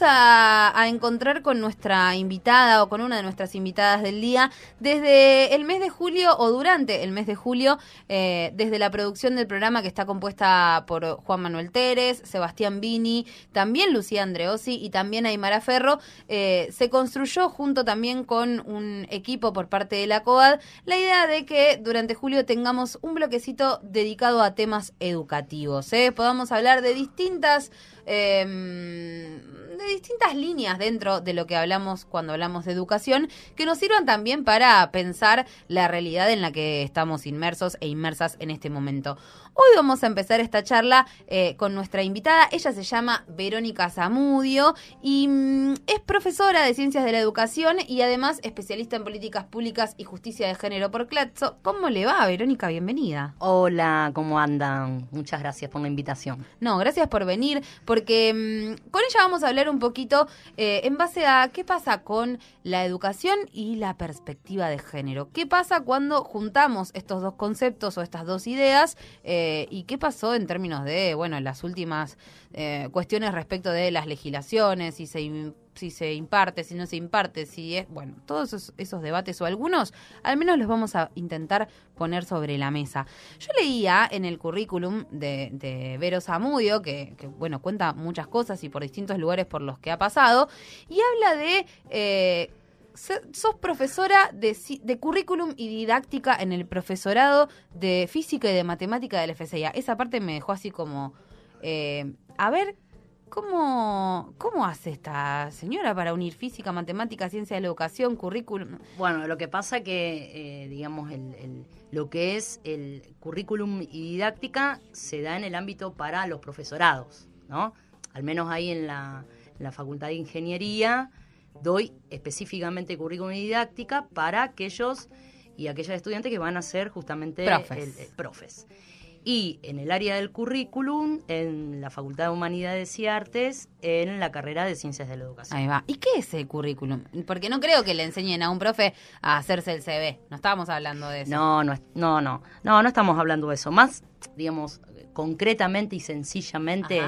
a, encontrar con nuestra invitada o con una de nuestras invitadas del día desde el mes de julio o durante el mes de julio, eh, desde la producción del programa que está compuesta por Juan Manuel Teres, Sebastián Vini, también Lucía Andreosi y también Aymara Ferro, eh, se construyó junto también con un equipo por parte de la COAD la idea de que durante julio tengamos un bloquecito dedicado a temas educativos. ¿eh? Podamos hablar de distintas Em, de distintas líneas dentro de lo que hablamos cuando hablamos de educación, que nos sirvan también para pensar la realidad en la que estamos inmersos e inmersas en este momento. Hoy vamos a empezar esta charla eh, con nuestra invitada. Ella se llama Verónica Zamudio y mm, es profesora de Ciencias de la Educación y además especialista en políticas públicas y justicia de género por CLATSO. ¿Cómo le va, Verónica? Bienvenida. Hola, ¿cómo andan? Muchas gracias por la invitación. No, gracias por venir, porque mm, con ella vamos a hablar un poquito eh, en base a qué pasa con la educación y la perspectiva de género. ¿Qué pasa cuando juntamos estos dos conceptos o estas dos ideas? Eh, eh, ¿Y qué pasó en términos de, bueno, las últimas eh, cuestiones respecto de las legislaciones, si se, si se imparte, si no se imparte, si es, bueno, todos esos, debates o algunos, al menos los vamos a intentar poner sobre la mesa. Yo leía en el currículum de, de Vero Zamudio, que, bueno, cuenta muchas cosas y por distintos lugares por los que ha pasado, y habla de... Eh, sos profesora de, de, currículum y didáctica en el profesorado de física y de matemática del FCIA. Esa parte me dejó así como, eh, a ver, ¿cómo, ¿cómo hace esta señora para unir física, matemática, ciencia de la educación, currículum? Bueno, lo que pasa que, eh, digamos, el, lo que es el currículum y didáctica se da en el ámbito para los profesorados, ¿no? Al menos ahí en la, en la Facultad de Ingeniería doy específicamente currículum y didáctica para aquellos y aquellas estudiantes que van a ser justamente profes. El, profes. Y en el área del currículum, en la Facultad de Humanidades y Artes, en la carrera de Ciencias de la Educación. Ahí va. ¿Y qué es el currículum? Porque no creo que le enseñen a un profe a hacerse el CV. No estábamos hablando de eso. No, no, no, no. No, no estamos hablando de eso. Más, digamos, concretamente y sencillamente...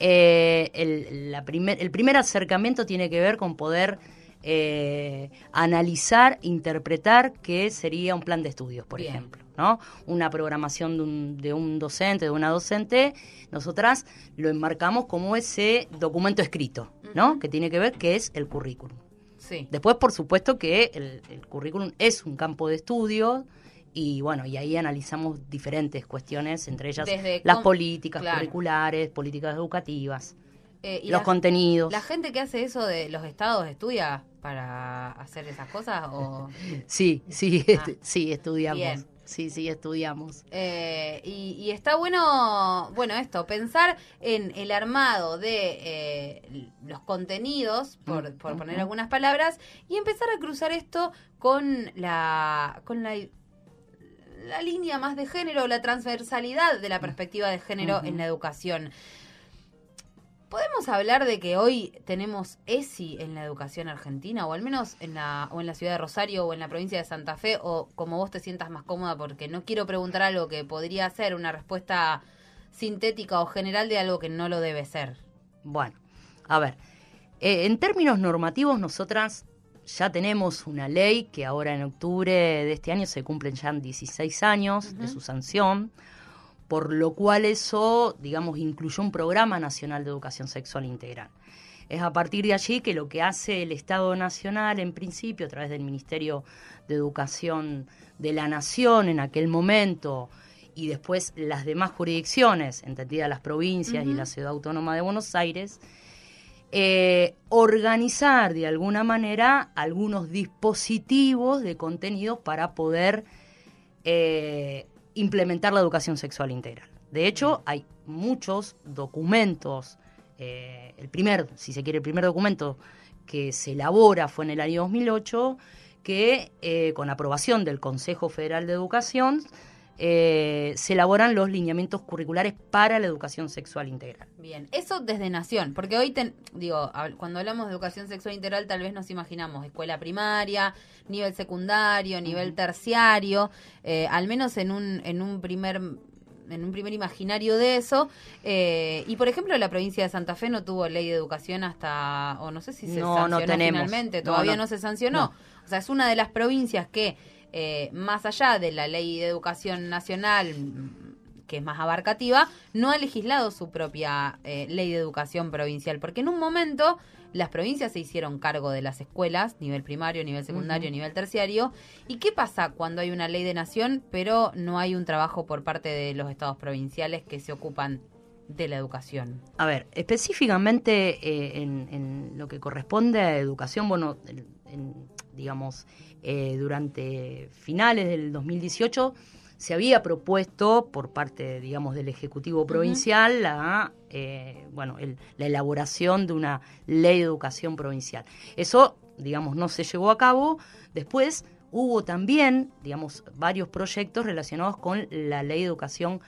Eh, el, la primer, el primer acercamiento tiene que ver con poder eh, analizar, interpretar qué sería un plan de estudios, por ejemplo. ¿no? Una programación de un, de un docente, de una docente, nosotras lo enmarcamos como ese documento escrito, ¿no? Que tiene que ver qué es el currículum. Sí. Después, por supuesto, que el, el currículum es un campo de estudio, y bueno, y ahí analizamos diferentes cuestiones, entre ellas las políticas curriculares, políticas educativas, eh, los contenidos. ¿La gente que hace eso de los estados estudia para hacer esas cosas? O... sí, sí, ah. sí, estudiamos. Sí, sí, estudiamos. Eh, y, está bueno, bueno, esto, pensar en el armado de eh, los contenidos, por, por poner algunas palabras, y empezar a cruzar esto con la, con la la línea más de género, la transversalidad de la perspectiva de género en la educación. ¿Podemos hablar de que hoy tenemos ESI en la educación argentina, o al menos en la, o en la ciudad de Rosario, o en la provincia de Santa Fe, o como vos te sientas más cómoda, porque no quiero preguntar algo que podría ser una respuesta sintética o general de algo que no lo debe ser? Bueno, a ver, eh, en términos normativos, nosotras ya tenemos una ley que ahora en octubre de este año se cumplen ya 16 años de su sanción, por lo cual eso, digamos, incluyó un programa nacional de educación sexual integral. Es a partir de allí que lo que hace el Estado Nacional, en principio, a través del Ministerio de Educación de la Nación en aquel momento, y después las demás jurisdicciones, entendidas las provincias y la Ciudad Autónoma de Buenos Aires, eh, organizar de alguna manera algunos dispositivos de contenidos para poder eh, implementar la educación sexual integral. De hecho, hay muchos documentos, eh, el primer, si se quiere, el primer documento que se elabora fue en el año 2008, que con aprobación del Consejo Federal de Educación eh, se elaboran los lineamientos curriculares para la educación sexual integral. Bien, eso desde Nación, porque hoy, digo, cuando hablamos de educación sexual integral tal vez nos imaginamos escuela primaria, nivel secundario, nivel terciario, eh, al menos en un, en un primer en un primer imaginario de eso. Eh, y por ejemplo, la provincia de Santa Fe no tuvo ley de educación hasta, o no sé si se sancionó finalmente, todavía no, se sancionó. O sea, es una de las provincias que, eh, más allá de la ley de educación nacional, que es más abarcativa, no ha legislado su propia eh, ley de educación provincial, porque en un momento las provincias se hicieron cargo de las escuelas, nivel primario, nivel secundario, nivel terciario. ¿Y qué pasa cuando hay una ley de nación, pero no hay un trabajo por parte de los estados provinciales que se ocupan de la educación? A ver, específicamente eh, en, lo que corresponde a educación, bueno, digamos, eh, durante finales del 2018 se había propuesto por parte, digamos, del Ejecutivo Provincial la, eh, bueno, la elaboración de una ley de educación provincial. Eso, digamos, no se llevó a cabo. Después hubo también, digamos, varios proyectos relacionados con la ley de educación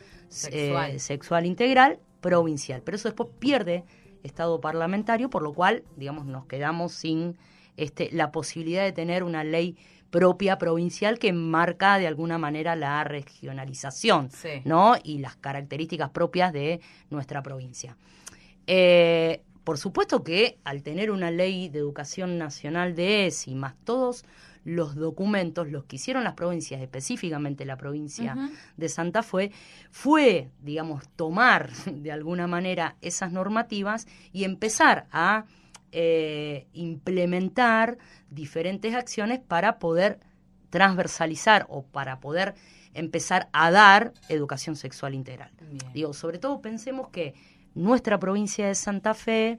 eh, sexual, integral provincial. Pero eso después pierde estado parlamentario, por lo cual, digamos, nos quedamos sin este, la posibilidad de tener una ley propia provincial que marca de alguna manera la regionalización, ¿no? Y las características propias de nuestra provincia. Eh, por supuesto que al tener una ley de educación nacional de ESI, más todos los documentos, los que hicieron las provincias, específicamente la provincia de Santa Fe, fue, digamos, tomar de alguna manera esas normativas y empezar a eh, implementar diferentes acciones para poder transversalizar o para poder empezar a dar educación sexual integral. Digo, sobre todo pensemos que nuestra provincia de Santa Fe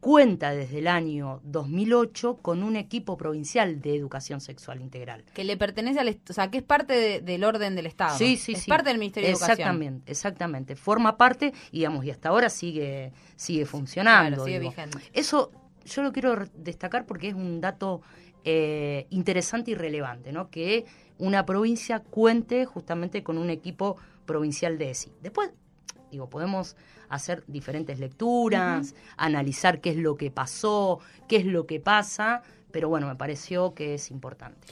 cuenta desde el año 2008 con un equipo provincial de educación sexual integral. Que le pertenece al, o sea, que es parte del orden del Estado. Sí, sí, es parte del Ministerio de Educación. Exactamente, exactamente. Forma parte, y, digamos, y hasta ahora sigue, sigue funcionando. sigue vigente. Eso yo lo quiero destacar porque es un dato eh, interesante y relevante, ¿no? Que una provincia cuente justamente con un equipo provincial de ESI. Después, digo, podemos hacer diferentes lecturas, analizar qué es lo que pasó, qué es lo que pasa, pero bueno, me pareció que es importante.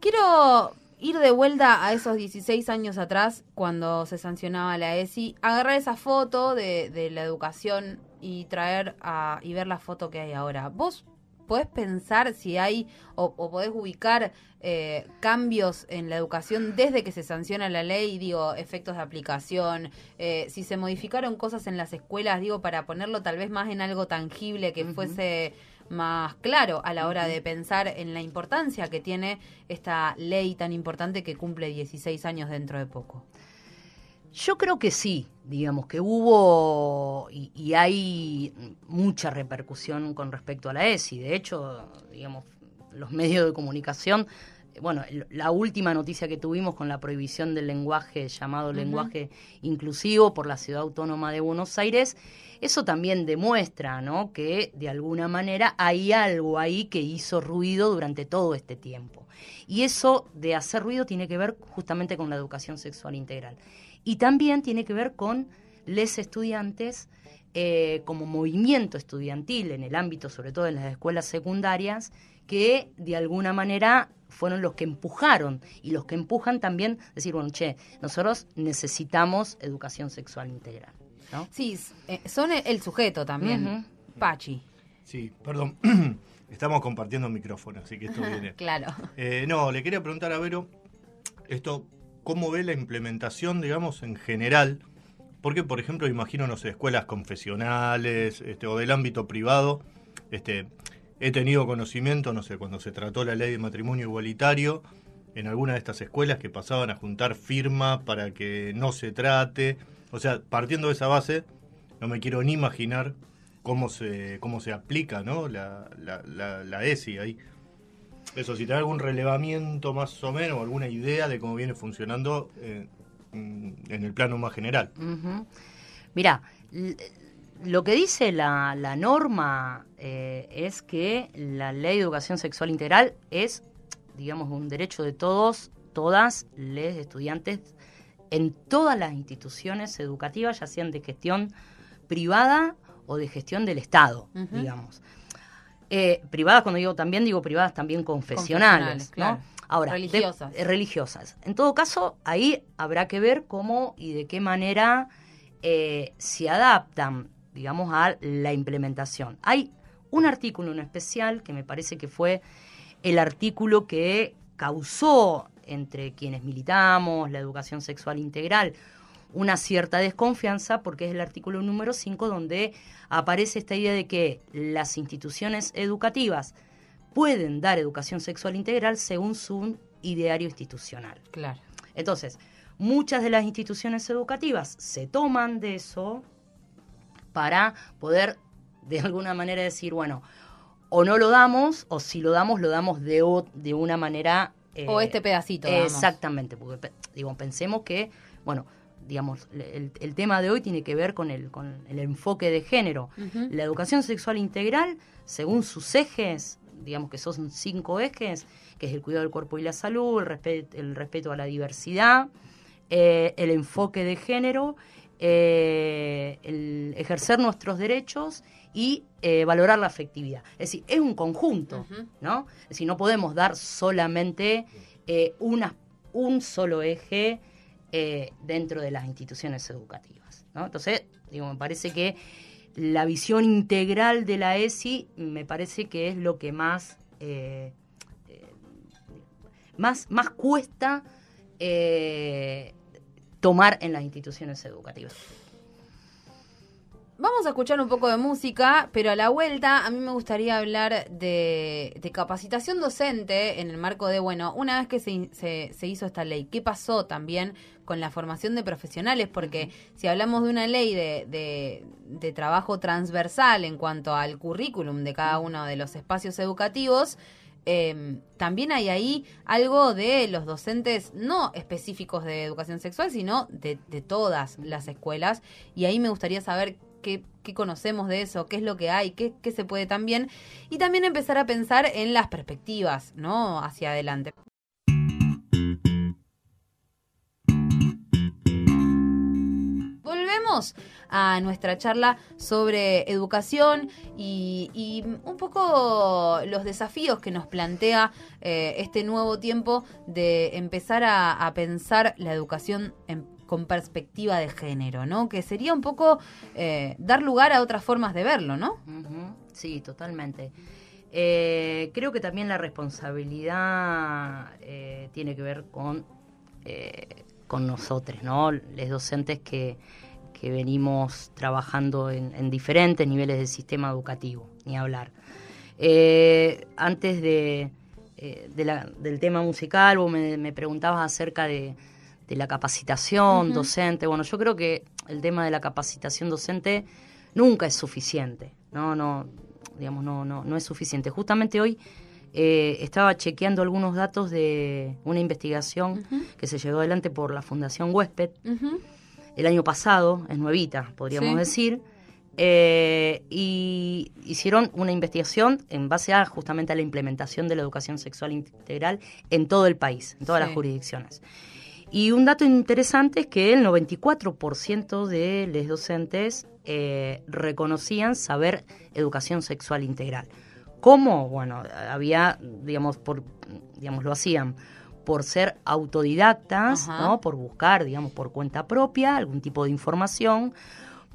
Quiero ir de vuelta a esos 16 años atrás, cuando se sancionaba la ESI, agarrar esa foto de, de la educación y traer a, y ver la foto que hay ahora. ¿Vos podés pensar si hay o, podés ubicar eh, cambios en la educación desde que se sanciona la ley, digo, efectos de aplicación, eh, si se modificaron cosas en las escuelas, digo, para ponerlo tal vez más en algo tangible que fuese más claro a la hora de pensar en la importancia que tiene esta ley tan importante que cumple 16 años dentro de poco. Yo creo que sí, digamos que hubo y, hay mucha repercusión con respecto a la ESI. De hecho, digamos, los medios de comunicación, bueno, la última noticia que tuvimos con la prohibición del lenguaje llamado lenguaje inclusivo por la Ciudad Autónoma de Buenos Aires, eso también demuestra, ¿no? Que de alguna manera hay algo ahí que hizo ruido durante todo este tiempo. Y eso de hacer ruido tiene que ver justamente con la educación sexual integral. Y también tiene que ver con les estudiantes eh, como movimiento estudiantil en el ámbito, sobre todo en las escuelas secundarias, que de alguna manera fueron los que empujaron y los que empujan también decir, bueno, che, nosotros necesitamos educación sexual integral. ¿No? Sí, eh, son el sujeto también. Pachi. Sí, perdón. Estamos compartiendo micrófono, así que esto viene. claro. Eh, no, le quería preguntar a Vero, esto cómo ve la implementación, digamos, en general. Porque, por ejemplo, imagino, no sé, escuelas confesionales este, o del ámbito privado. Este, he tenido conocimiento, no sé, cuando se trató la ley de matrimonio igualitario, en alguna de estas escuelas que pasaban a juntar firma para que no se trate. O sea, partiendo de esa base, no me quiero ni imaginar cómo se, cómo se aplica ¿no? la, la, la ESI ahí. Eso, si da algún relevamiento más o menos, alguna idea de cómo viene funcionando eh, en el plano más general. Mira, lo que dice la, norma eh, es que la ley de educación sexual integral es, digamos, un derecho de todos, todas les estudiantes en todas las instituciones educativas, ya sean de gestión privada o de gestión del Estado, digamos. Eh, privadas, cuando digo también, digo privadas también confesionales, claro. Ahora, religiosas. eh, religiosas. En todo caso, ahí habrá que ver cómo y de qué manera eh, se adaptan, digamos, a la implementación. Hay un artículo en especial que me parece que fue el artículo que causó entre quienes militamos la educación sexual integral una cierta desconfianza porque es el artículo número 5 donde aparece esta idea de que las instituciones educativas pueden dar educación sexual integral según su ideario institucional. Claro. Entonces, muchas de las instituciones educativas se toman de eso para poder de alguna manera decir, bueno, o no lo damos, o si lo damos, lo damos de, o- de una manera... eh, o este pedacito. vamos. Exactamente, porque digo, pensemos que, bueno, digamos, el, el tema de hoy tiene que ver con el, con el enfoque de género. La educación sexual integral, según sus ejes, digamos que son cinco ejes, que es el cuidado del cuerpo y la salud, el, respe- el respeto a la diversidad, eh, el enfoque de género, eh, el ejercer nuestros derechos y eh, valorar la afectividad. Es decir, es un conjunto. ¿no? Es decir, no podemos dar solamente eh, una, un solo eje eh, dentro de las instituciones educativas, ¿no? Entonces, digo, me parece que la visión integral de la ESI me parece que es lo que más, más, más cuesta tomar en las instituciones educativas. Vamos a escuchar un poco de música, pero a la vuelta a mí me gustaría hablar de, de capacitación docente en el marco de, bueno, una vez que se, se- se hizo esta ley, ¿qué pasó también con la formación de profesionales? Porque si hablamos de una ley de, de- de trabajo transversal en cuanto al currículum de cada uno de los espacios educativos, eh, también hay ahí algo de los docentes no específicos de educación sexual, sino de, de todas las escuelas. Y ahí me gustaría saber qué, qué conocemos de eso, qué es lo que hay, qué, qué se puede también. Y también empezar a pensar en las perspectivas, ¿no? Hacia adelante. Volvemos a nuestra charla sobre educación y, y un poco los desafíos que nos plantea eh, este nuevo tiempo de empezar a, a pensar la educación en- con perspectiva de género, ¿no? Que sería un poco eh, dar lugar a otras formas de verlo, ¿no? Sí, totalmente. Eh, creo que también la responsabilidad eh, tiene que ver con, con nosotros, ¿no? Los docentes que, que venimos trabajando en, en diferentes niveles del sistema educativo, ni hablar. Antes de, del tema musical, vos me preguntabas acerca de, de la capacitación docente. Bueno, yo creo que el tema de la capacitación docente nunca es suficiente. No, no, digamos, no, no, no es suficiente. Justamente hoy eh, estaba chequeando algunos datos de una investigación que se llevó adelante por la Fundación Huésped el año pasado, es nuevita, podríamos Sí. decir, eh, y hicieron una investigación en base a justamente a la implementación de la educación sexual integral en todo el país, en todas Sí. las jurisdicciones. Y un dato interesante es que el 94% de los docentes eh, reconocían saber educación sexual integral. ¿Cómo? Bueno, había, digamos, por, digamos, lo hacían por ser autodidactas, Ajá. ¿no? Por buscar, digamos, por cuenta propia algún tipo de información,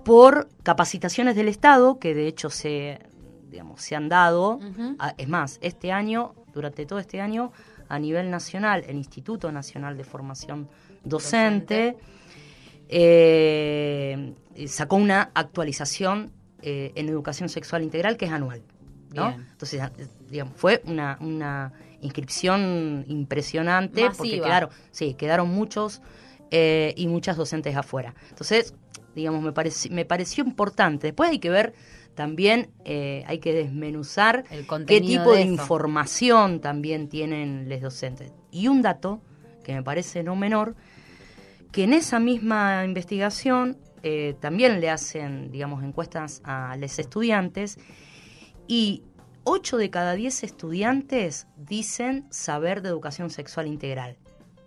por capacitaciones del Estado, que de hecho se, digamos, se han dado. Ah, Es más, este año, durante todo este año, a nivel nacional, el Instituto Nacional de Formación Docente, eh, sacó una actualización eh, en educación sexual integral que es anual. ¿no? Entonces, ah, digamos, fue una, una inscripción impresionante porque quedaron, sí, quedaron muchos eh, y muchas docentes afuera. Entonces, digamos, me, pareci- me pareció importante. Después hay que ver también, eh, hay que desmenuzar El qué tipo de, información también tienen los docentes. Y un dato que me parece no menor, que en esa misma investigación eh, también le hacen, digamos, encuestas a los estudiantes y 8 de cada 10 estudiantes dicen saber de educación sexual integral.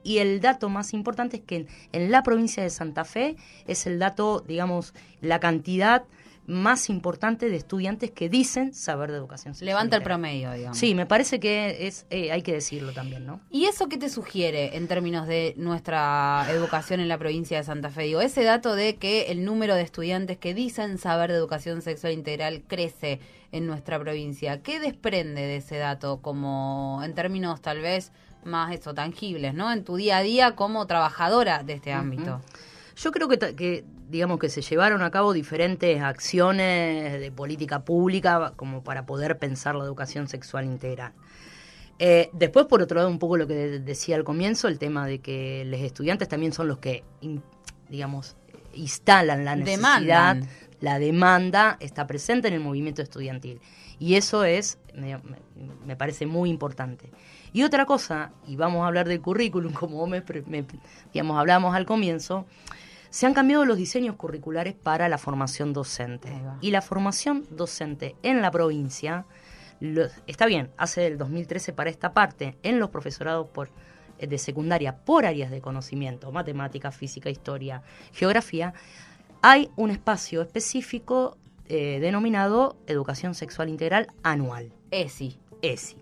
Y el dato más importante es que en, en la provincia de Santa Fe es el dato, digamos, la cantidad más importante de estudiantes que dicen saber de educación sexual. Levanta el promedio, digamos. Sí, me parece que es eh, hay que decirlo también, ¿no? ¿Y eso qué te sugiere en términos de nuestra educación en la provincia de Santa Fe? Digo, ese dato de que el número de estudiantes que dicen saber de educación sexual integral crece en nuestra provincia. ¿Qué desprende de ese dato como en términos tal vez más esto, tangibles, ¿no? En tu día a día como trabajadora de este ámbito. Yo creo que, que, digamos que se llevaron a cabo diferentes acciones de política pública como para poder pensar la educación sexual integral. Eh, después, por otro lado, un poco lo que de- decía al comienzo, el tema de que los estudiantes también son los que, in- digamos, instalan la necesidad, Demandan. la demanda está presente en el movimiento estudiantil. Y eso es, me, me- parece muy importante. Y otra cosa, y vamos a hablar del currículum, como vos me, pre- me- digamos, hablamos al comienzo, se han cambiado los diseños curriculares para la formación docente. Y la formación docente en la provincia, lo- está bien, hace del 2013 para esta parte, en los profesorados por, eh, de secundaria por áreas de conocimiento, matemática, física, historia, geografía, hay un espacio específico eh, denominado Educación Sexual Integral Anual, ESI. ESI.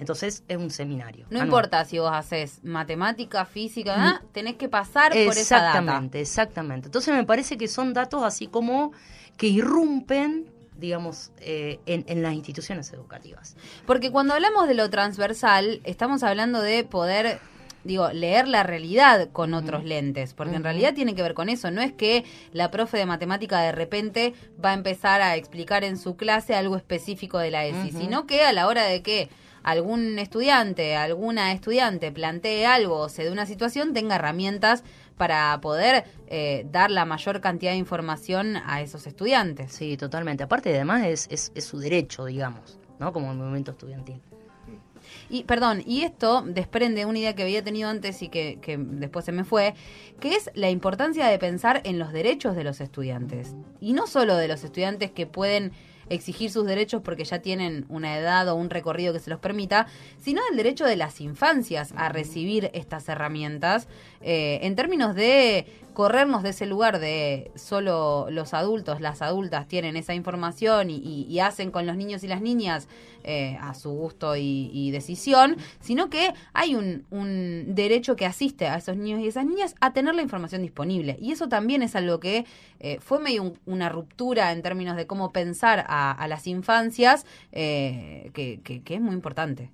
Entonces es un seminario. No anual. importa si vos haces matemática, física, ¿ah? tenés que pasar por esa data. Exactamente, exactamente. Entonces me parece que son datos así como que irrumpen, digamos, eh, en, en las instituciones educativas. Porque cuando hablamos de lo transversal, estamos hablando de poder, digo, leer la realidad con otros lentes, porque en realidad tiene que ver con eso. No es que la profe de matemática de repente va a empezar a explicar en su clase algo específico de la ESI, sino que a la hora de que algún estudiante, alguna estudiante plantee algo o se dé una situación, tenga herramientas para poder eh, dar la mayor cantidad de información a esos estudiantes. Sí, totalmente. Aparte, además, es, es, es su derecho, digamos, ¿no? Como el movimiento estudiantil. Y perdón, y esto desprende una idea que había tenido antes y que, que después se me fue, que es la importancia de pensar en los derechos de los estudiantes. Y no solo de los estudiantes que pueden exigir sus derechos porque ya tienen una edad o un recorrido que se los permita, sino del derecho de las infancias a recibir estas herramientas eh, en términos de corrernos de ese lugar de solo los adultos, las adultas tienen esa información y, y- y hacen con los niños y las niñas eh, a su gusto y, y decisión, sino que hay un, un derecho que asiste a esos niños y esas niñas a tener la información disponible. Y eso también es algo que eh, fue medio un- una ruptura en términos de cómo pensar a, a las infancias, eh, que, que- que es muy importante.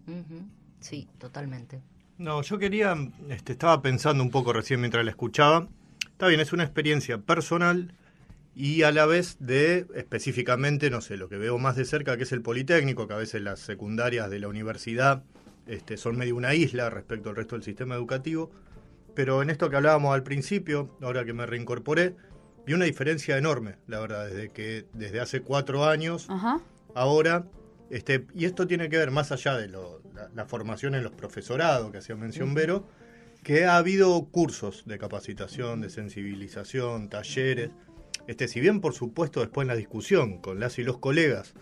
Sí, totalmente. No, yo quería, este, estaba pensando un poco recién mientras la escuchaba. Está bien, es una experiencia personal y a la vez de específicamente, no sé, lo que veo más de cerca, que es el Politécnico, que a veces las secundarias de la universidad este, son medio una isla respecto al resto del sistema educativo. Pero en esto que hablábamos al principio, ahora que me reincorporé, vi una diferencia enorme, la verdad, desde que desde hace cuatro años Ajá. ahora, este, y esto tiene que ver más allá de lo- la, la formación en los profesorados que hacía mención Vero, que ha habido cursos de capacitación, de sensibilización, talleres. Este, si bien por supuesto después en la discusión con las y los colegas,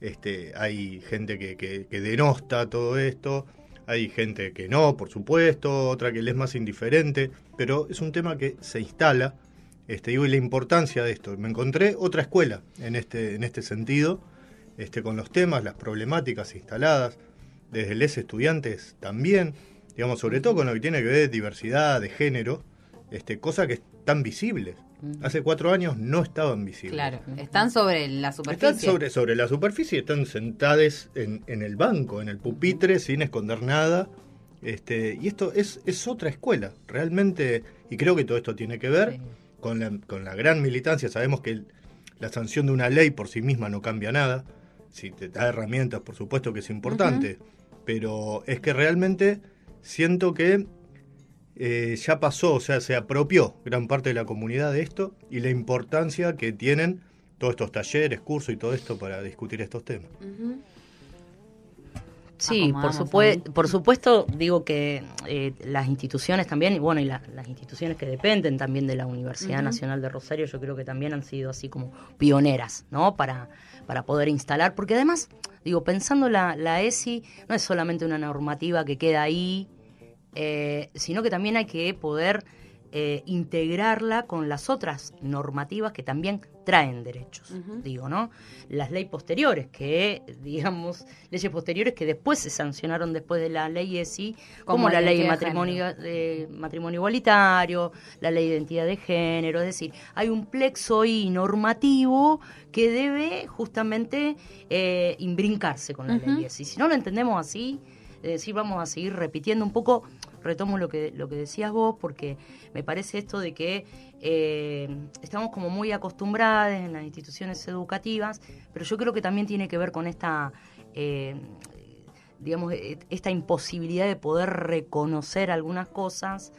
este, hay gente que, que, que denosta todo esto, hay gente que no, por supuesto, otra que le es más indiferente, pero es un tema que se instala, este, digo, y la importancia de esto. Me encontré otra escuela en este, en este sentido, este, con los temas, las problemáticas instaladas, desde les estudiantes también, digamos, sobre todo con lo que tiene que ver de diversidad, de género, este, cosas que están visibles. Hace cuatro años no estaban visibles. Claro, están sobre la superficie. Están sobre, sobre la superficie, están sentadas en, en el banco, en el pupitre, sin esconder nada. Este, y esto es, es otra escuela, realmente, y creo que todo esto tiene que ver Sí. Con, la, con la gran militancia. Sabemos que el- la sanción de una ley por sí misma no cambia nada. Si te da herramientas, por supuesto que es importante, pero es que realmente siento que eh, ya pasó, o sea, se apropió gran parte de la comunidad de esto y la importancia que tienen todos estos talleres, cursos y todo esto para discutir estos temas. Sí, por, supue- ahí. por supuesto, digo que eh, las instituciones también, y bueno, y la- las instituciones que dependen también de la Universidad. Nacional de Rosario, yo creo que también han sido así como pioneras, ¿no? Para, para poder instalar, porque además, digo, pensando la, la ESI, no es solamente una normativa que queda ahí, eh, sino que también hay que poder eh, integrarla con las otras normativas que también traen derechos, digo, ¿no? Las leyes posteriores, que, digamos, leyes posteriores que después se sancionaron después de la ley ESI, como, la ley de matrimonio, de matrimonio igualitario, la ley de identidad de género, es decir, hay un plexo y normativo que debe justamente eh, imbrincarse con la ley ESI. Si no lo entendemos así, es decir, vamos a seguir repitiendo un poco, retomo lo que, lo que decías vos, porque me parece esto de que eh, estamos como muy acostumbradas en las instituciones educativas, pero yo creo que también tiene que ver con esta, eh, digamos, e, esta imposibilidad de poder reconocer algunas cosas.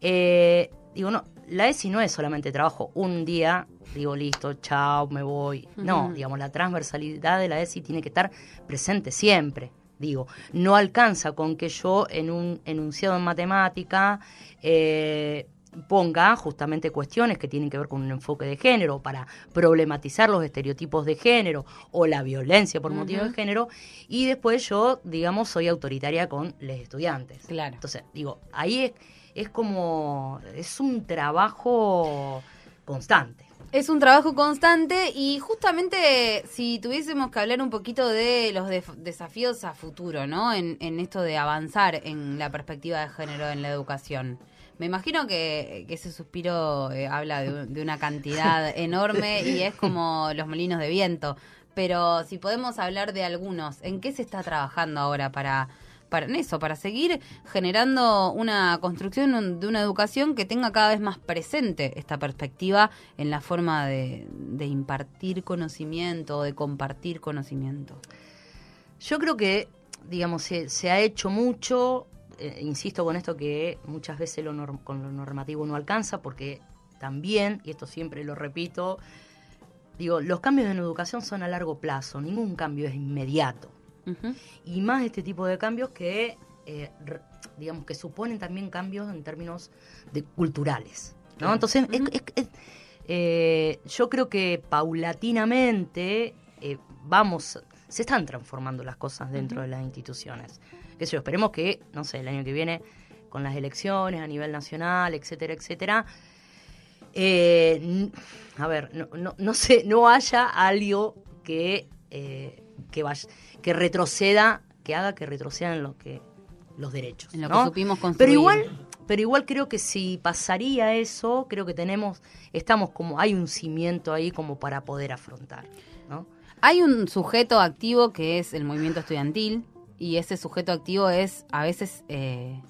Eh, digo, no, la ESI no es solamente trabajo un día, digo, listo, chao, me voy. No, digamos, la transversalidad de la ESI tiene que estar presente siempre. Digo, no alcanza con que yo en un enunciado en matemática eh, ponga justamente cuestiones que tienen que ver con un enfoque de género para problematizar los estereotipos de género o la violencia por motivo de género y después yo, digamos, soy autoritaria con los estudiantes. Claro. Entonces, digo, ahí es, es como, es un trabajo constante. Es un trabajo constante y justamente si tuviésemos que hablar un poquito de los desafíos a futuro, ¿no? En, en, esto de avanzar en la perspectiva de género en la educación. Me imagino que, ese suspiro eh, habla de, una cantidad enorme y es como los molinos de viento. Pero si podemos hablar de algunos, ¿en qué se está trabajando ahora para, para eso, para seguir generando una construcción de una educación que tenga cada vez más presente esta perspectiva en la forma de, impartir conocimiento de compartir conocimiento? Yo creo que, digamos, se ha hecho mucho, eh, insisto con esto que muchas veces lo con lo normativo no alcanza porque también, y esto siempre lo repito, digo, los cambios en educación son a largo plazo, ningún cambio es inmediato. Y más este tipo de cambios que, eh, digamos, que suponen también cambios en términos de culturales. ¿no? Entonces, eh, yo creo que paulatinamente vamos, se están transformando las cosas dentro de las instituciones sé yo, esperemos que, no sé, el año que viene, con las elecciones a nivel nacional, etcétera, etcétera, eh, a ver, no, no, no, sé, no haya algo que, eh, que, vaya, que retroceda, que haga que retrocedan lo que, los derechos. En lo que supimos construir. Pero igual, pero igual creo que si pasaría eso, creo que tenemos, estamos como, hay un cimiento ahí como para poder afrontar, ¿no? Hay un sujeto activo que es el movimiento estudiantil, y ese sujeto activo es a veces eh,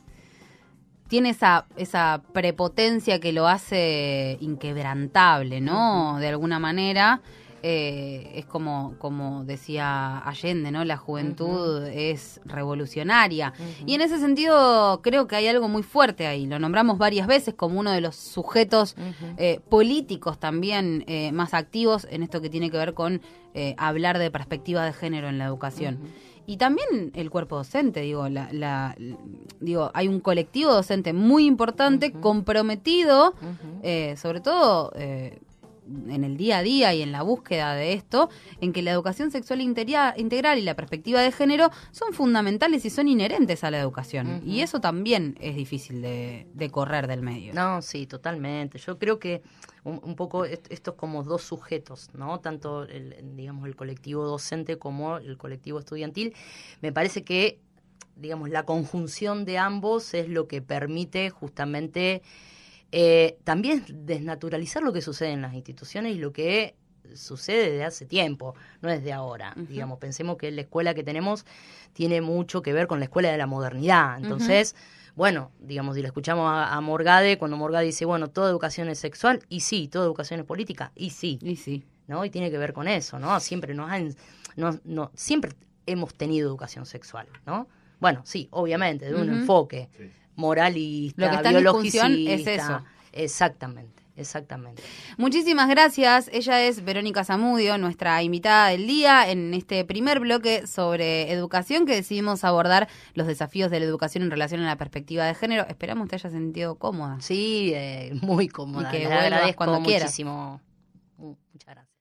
tiene esa, esa prepotencia que lo hace inquebrantable, ¿no? De alguna manera. Eh, es como, como decía Allende, ¿no? La juventud es revolucionaria. Y en ese sentido creo que hay algo muy fuerte ahí. Lo nombramos varias veces como uno de los sujetos eh, políticos también más activos en esto que tiene que ver con hablar de perspectiva de género en la educación. Y también el cuerpo docente, digo, la, digo, hay un colectivo docente muy importante, comprometido, eh, sobre todo eh, en el día a día y en la búsqueda de esto, en que la educación sexual integral y la perspectiva de género son fundamentales y son inherentes a la educación. Y eso también es difícil de, correr del medio. No, sí, totalmente. Yo creo que un, poco esto es como dos sujetos, ¿no? Tanto el, digamos, el colectivo docente como el colectivo estudiantil. Me parece que, digamos, la conjunción de ambos es lo que permite justamente eh, también desnaturalizar lo que sucede en las instituciones y lo que sucede desde hace tiempo, no es de ahora. Digamos, pensemos que la escuela que tenemos tiene mucho que ver con la escuela de la modernidad. Entonces, bueno, digamos, si le escuchamos a, Morgade, cuando Morgade dice, bueno, toda educación es sexual, y sí, toda educación es política, y sí. Y sí. ¿No? Y tiene que ver con eso, ¿no? Siempre nos han, no, no, siempre hemos tenido educación sexual, ¿no? Bueno, sí, obviamente, de un enfoque moralista, Lo que biologicista. es eso. Exactamente. Exactamente. Muchísimas gracias. Ella es Verónica Zamudio, nuestra invitada del día en este primer bloque sobre educación que decidimos abordar los desafíos de la educación en relación a la perspectiva de género. Esperamos te haya sentido cómoda. Sí, eh, muy cómoda. Y que vuelvas cuando quieras. Muchísimo. Muchas gracias.